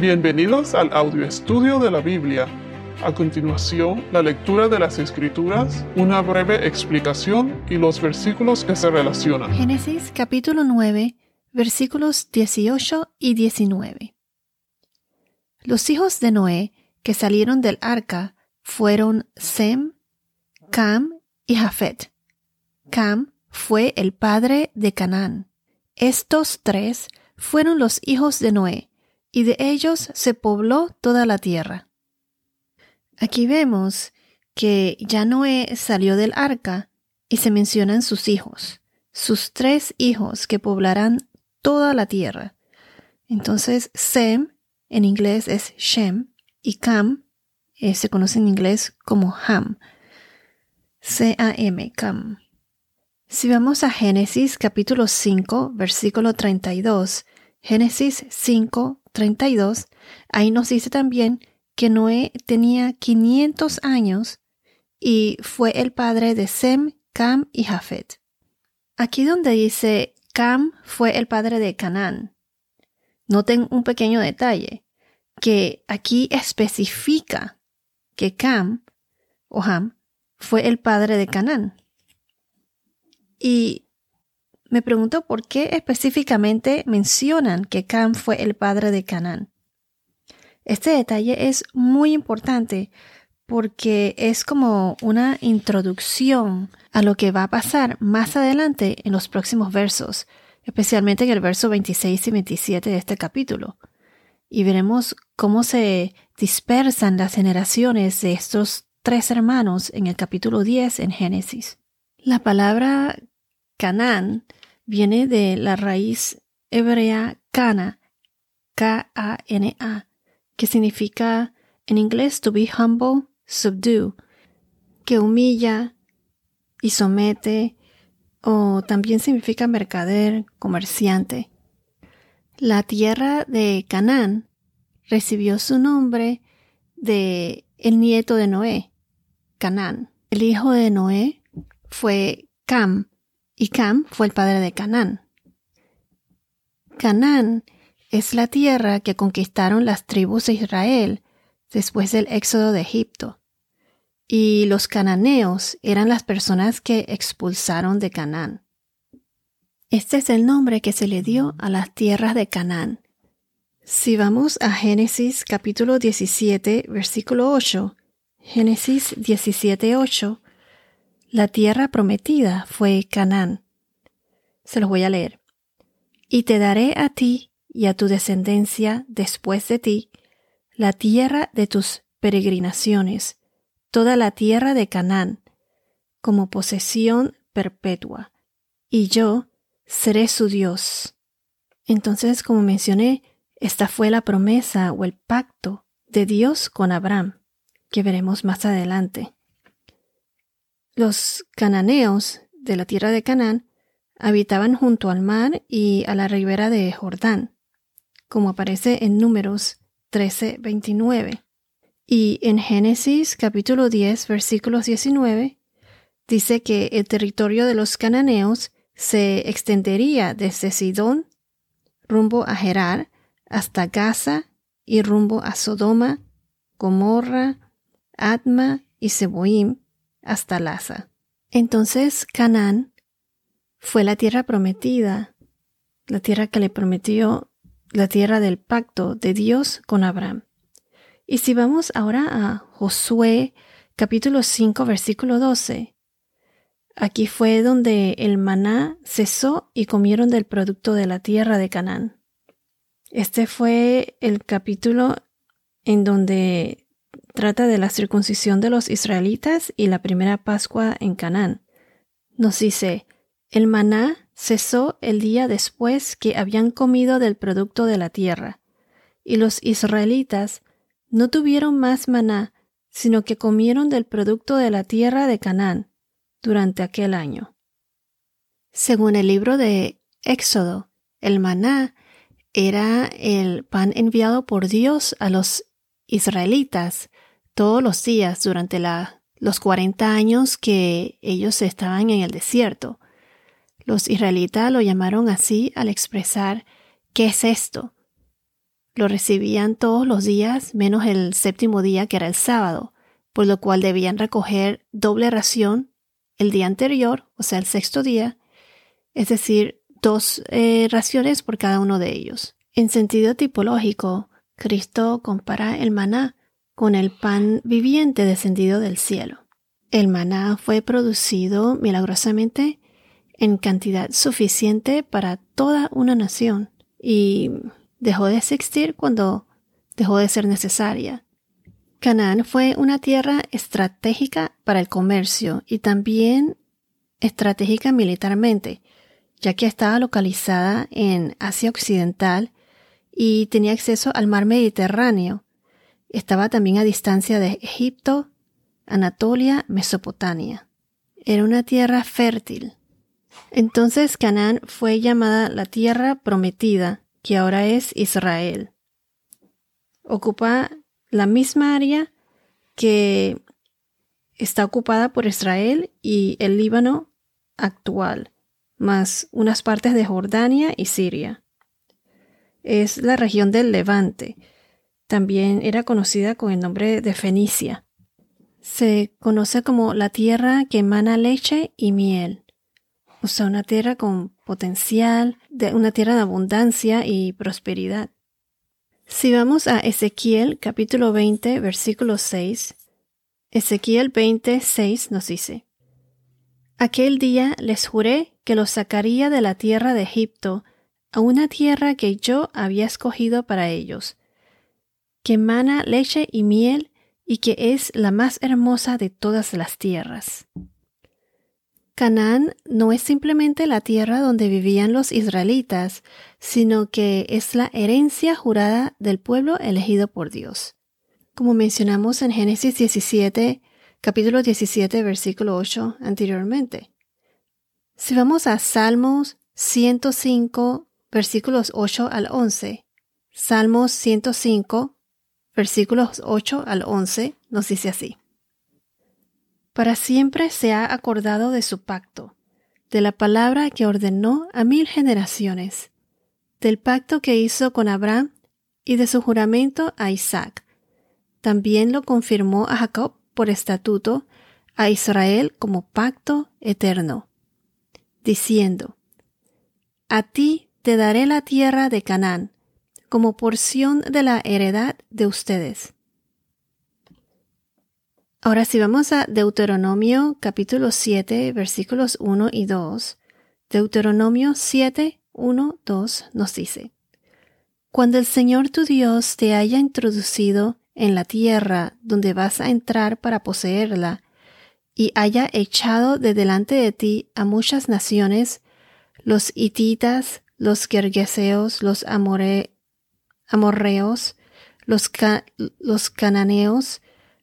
Bienvenidos al audio estudio de la Biblia. A continuación, la lectura de las Escrituras, una breve explicación y los versículos que se relacionan. Génesis capítulo 9, versículos 18 y 19. Los hijos de Noé que salieron del arca fueron Sem, Cam y Jafet. Cam fue el padre de Canaán. Estos tres fueron los hijos de Noé y de ellos se pobló toda la tierra. Aquí vemos que ya Noé salió del arca y se mencionan sus hijos, sus tres hijos que poblarán toda la tierra. Entonces, Sem en inglés es Shem y Cam eh, se conoce en inglés como Ham. C-A-M, Cam. Si vamos a Génesis capítulo 5, versículo 32, Génesis 5, 32, ahí nos dice también que Noé tenía 500 años y fue el padre de Sem, Cam y Jafet. Aquí donde dice Cam fue el padre de Canaán, noten un pequeño detalle, que aquí especifica que Cam o Ham fue el padre de Canaán. Y me pregunto por qué específicamente mencionan que Cam fue el padre de Canaán. Este detalle es muy importante porque es como una introducción a lo que va a pasar más adelante en los próximos versos, especialmente en el verso 26 y 27 de este capítulo. Y veremos cómo se dispersan las generaciones de estos tres hermanos en el capítulo 10 en Génesis. La palabra Canaán viene de la raíz hebrea Cana, K-A-N-A, que significa en inglés to be humble, subdue, que humilla y somete, o también significa mercader, comerciante. La tierra de Canaán recibió su nombre de el nieto de Noé, Canaán. El hijo de Noé fue Cam, y Cam fue el padre de Canaán. Canaán es la tierra que conquistaron las tribus de Israel después del éxodo de Egipto. Y los cananeos eran las personas que expulsaron de Canaán. Este es el nombre que se le dio a las tierras de Canaán. Si vamos a Génesis capítulo 17, versículo 8, Génesis 17, 8, la tierra prometida fue Canaán. Se los voy a leer. Y te daré a ti y a tu descendencia después de ti la tierra de tus peregrinaciones, toda la tierra de Canaán, como posesión perpetua, y yo seré su Dios. Entonces, como mencioné, esta fue la promesa o el pacto de Dios con Abraham, que veremos más adelante. Los cananeos de la tierra de Canaán habitaban junto al mar y a la ribera de Jordán, como aparece en Números 13:29. Y en Génesis capítulo 10, versículos 19, dice que el territorio de los cananeos se extendería desde Sidón rumbo a Gerar hasta Gaza y rumbo a Sodoma, Gomorra, Adma y Seboim, hasta Laza. Entonces Canaán fue la tierra prometida, la tierra que le prometió, la tierra del pacto de Dios con Abraham. Y si vamos ahora a Josué capítulo 5 versículo 12, aquí fue donde el maná cesó y comieron del producto de la tierra de Canaán. Este fue el capítulo en donde trata de la circuncisión de los israelitas y la primera Pascua en Canaán. Nos dice, el maná cesó el día después que habían comido del producto de la tierra, y los israelitas no tuvieron más maná, sino que comieron del producto de la tierra de Canaán durante aquel año. Según el libro de Éxodo, el maná era el pan enviado por Dios a los israelitas todos los días durante los 40 años que ellos estaban en el desierto. Los israelitas lo llamaron así al expresar ¿qué es esto? lo recibían todos los días menos el séptimo día que era el sábado, por lo cual debían recoger doble ración el día anterior, o sea, el sexto día, es decir, dos eh, raciones por cada uno de ellos. En sentido tipológico, Cristo compara el maná con el pan viviente descendido del cielo. El maná fue producido milagrosamente en cantidad suficiente para toda una nación y dejó de existir cuando dejó de ser necesaria. Canaán fue una tierra estratégica para el comercio y también estratégica militarmente, ya que estaba localizada en Asia Occidental y tenía acceso al mar Mediterráneo. Estaba también a distancia de Egipto, Anatolia, Mesopotamia. Era una tierra fértil. Entonces Canaán fue llamada la tierra prometida, que ahora es Israel. Ocupa la misma área que está ocupada por Israel y el Líbano actual, más unas partes de Jordania y Siria. Es la región del Levante. También era conocida con el nombre de Fenicia. Se conoce como la tierra que emana leche y miel. O sea, una tierra con potencial, de una tierra de abundancia y prosperidad. Si vamos a Ezequiel capítulo 20, versículo 6, Ezequiel 20, 6 nos dice, Aquel día les juré que los sacaría de la tierra de Egipto a una tierra que yo había escogido para ellos, que emana leche y miel y que es la más hermosa de todas las tierras. Canaán no es simplemente la tierra donde vivían los israelitas, sino que es la herencia jurada del pueblo elegido por Dios. Como mencionamos en Génesis 17, capítulo 17, versículo 8 anteriormente. Si vamos a Salmos 105, versículos 8 al 11, Salmos 105, versículos 8 al 11, nos dice así para siempre se ha acordado de su pacto, de la palabra que ordenó a mil generaciones, del pacto que hizo con Abraham y de su juramento a Isaac. También lo confirmó a Jacob por estatuto, a Israel como pacto eterno, diciendo, A ti te daré la tierra de Canaán, como porción de la heredad de ustedes. Ahora si vamos a Deuteronomio capítulo 7 versículos 1 y 2, Deuteronomio 7, 1, 2 nos dice, Cuando el Señor tu Dios te haya introducido en la tierra donde vas a entrar para poseerla, y haya echado de delante de ti a muchas naciones, los hititas, los gergeseos, los amorreos, los, los cananeos,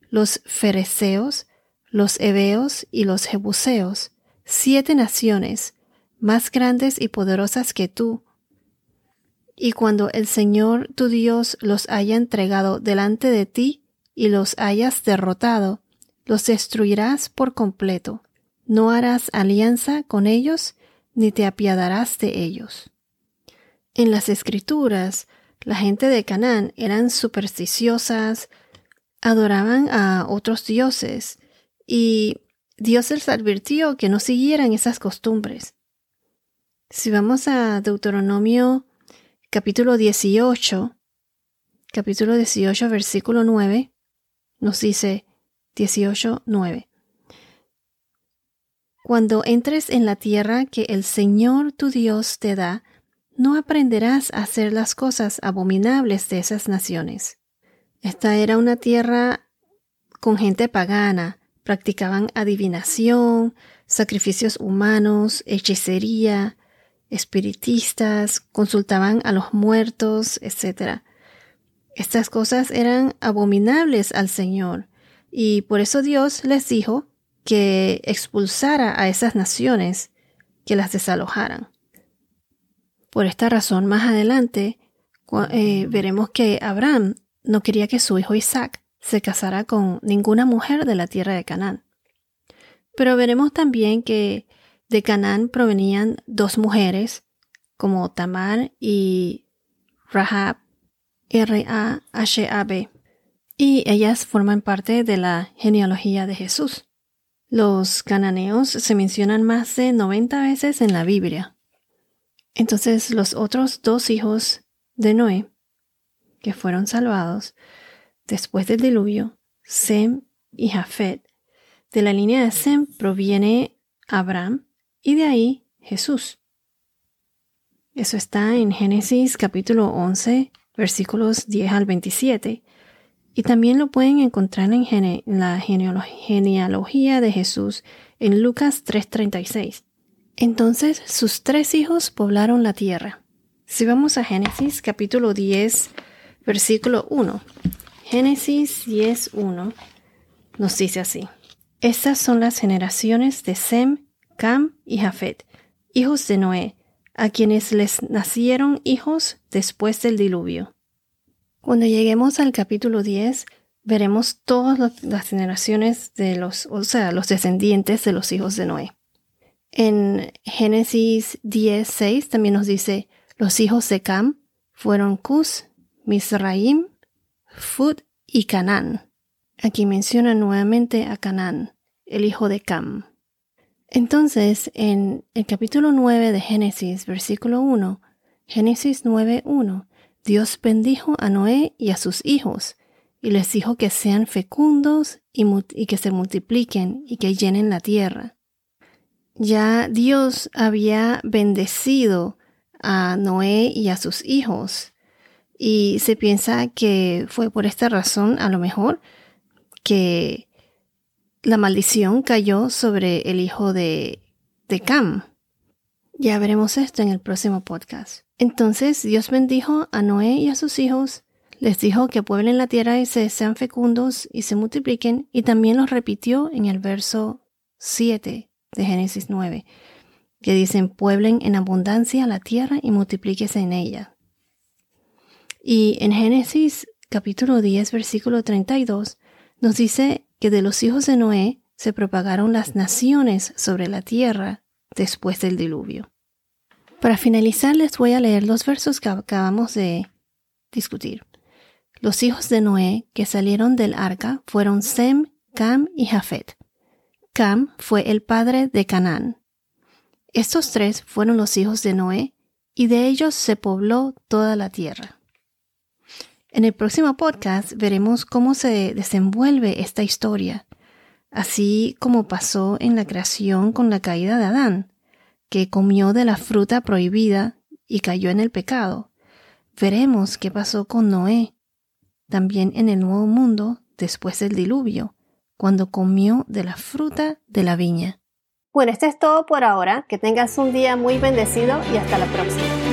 los fereceos, los heveos y los jebuseos, siete naciones, más grandes y poderosas que tú. Y cuando el Señor tu Dios los haya entregado delante de ti y los hayas derrotado, los destruirás por completo. No harás alianza con ellos, ni te apiadarás de ellos. En las escrituras, la gente de Canaán eran supersticiosas, adoraban a otros dioses y Dios les advirtió que no siguieran esas costumbres. Si vamos a Deuteronomio capítulo 18, capítulo 18, versículo 9, nos dice 18, 9. Cuando entres en la tierra que el Señor tu Dios te da, no aprenderás a hacer las cosas abominables de esas naciones. Esta era una tierra con gente pagana. Practicaban adivinación, sacrificios humanos, hechicería, espiritistas, consultaban a los muertos, etc. Estas cosas eran abominables al Señor, y por eso Dios les dijo que expulsara a esas naciones, que las desalojaran. Por esta razón, más adelante, eh, veremos que Abraham no quería que su hijo Isaac se casara con ninguna mujer de la tierra de Canaán. Pero veremos también que de Canaán provenían dos mujeres, como Tamar y Rahab, R-A-H-A-B. Y ellas forman parte de la genealogía de Jesús. Los cananeos se mencionan más de 90 veces en la Biblia. Entonces los otros dos hijos de Noé, que fueron salvados después del diluvio, Sem y Jafet, de la línea de Sem proviene Abraham y de ahí Jesús. Eso está en Génesis capítulo 11, versículos 10 al 27. Y también lo pueden encontrar en, la genealogía de Jesús en Lucas 3:36. Entonces sus tres hijos poblaron la tierra. Si vamos a Génesis capítulo 10, versículo 1. Génesis 10, 1 nos dice así. Estas son las generaciones de Sem, Cam y Jafet, hijos de Noé, a quienes les nacieron hijos después del diluvio. Cuando lleguemos al capítulo 10, veremos todas las generaciones de los, o sea, los descendientes de los hijos de Noé. En Génesis 10, 6 también nos dice, los hijos de Cam fueron Cus, Misraim, Fud y Canaán. Aquí menciona nuevamente a Canaán, el hijo de Cam. Entonces, en el capítulo 9 de Génesis, versículo 1, Génesis 9.1, Dios bendijo a Noé y a sus hijos, y les dijo que sean fecundos y que se multipliquen y que llenen la tierra. Ya Dios había bendecido a Noé y a sus hijos, y se piensa que fue por esta razón, a lo mejor, que la maldición cayó sobre el hijo de, de Cam. Ya veremos esto en el próximo podcast. Entonces Dios bendijo a Noé y a sus hijos, les dijo que pueblen la tierra y se sean fecundos y se multipliquen, y también los repitió en el verso 7 de Génesis 9, que dicen, pueblen en abundancia la tierra y multiplíquese en ella. Y en Génesis capítulo 10, versículo 32, nos dice que de los hijos de Noé se propagaron las naciones sobre la tierra después del diluvio. Para finalizar les voy a leer los versos que acabamos de discutir. Los hijos de Noé que salieron del arca fueron Sem, Cam y Jafet. Cam fue el padre de Canaán. Estos tres fueron los hijos de Noé, y de ellos se pobló toda la tierra. En el próximo podcast veremos cómo se desenvuelve esta historia, así como pasó en la creación con la caída de Adán, que comió de la fruta prohibida y cayó en el pecado. Veremos qué pasó con Noé, también en el nuevo mundo después del diluvio, cuando comió de la fruta de la viña. Bueno, esto es todo por ahora. Que tengas un día muy bendecido y hasta la próxima.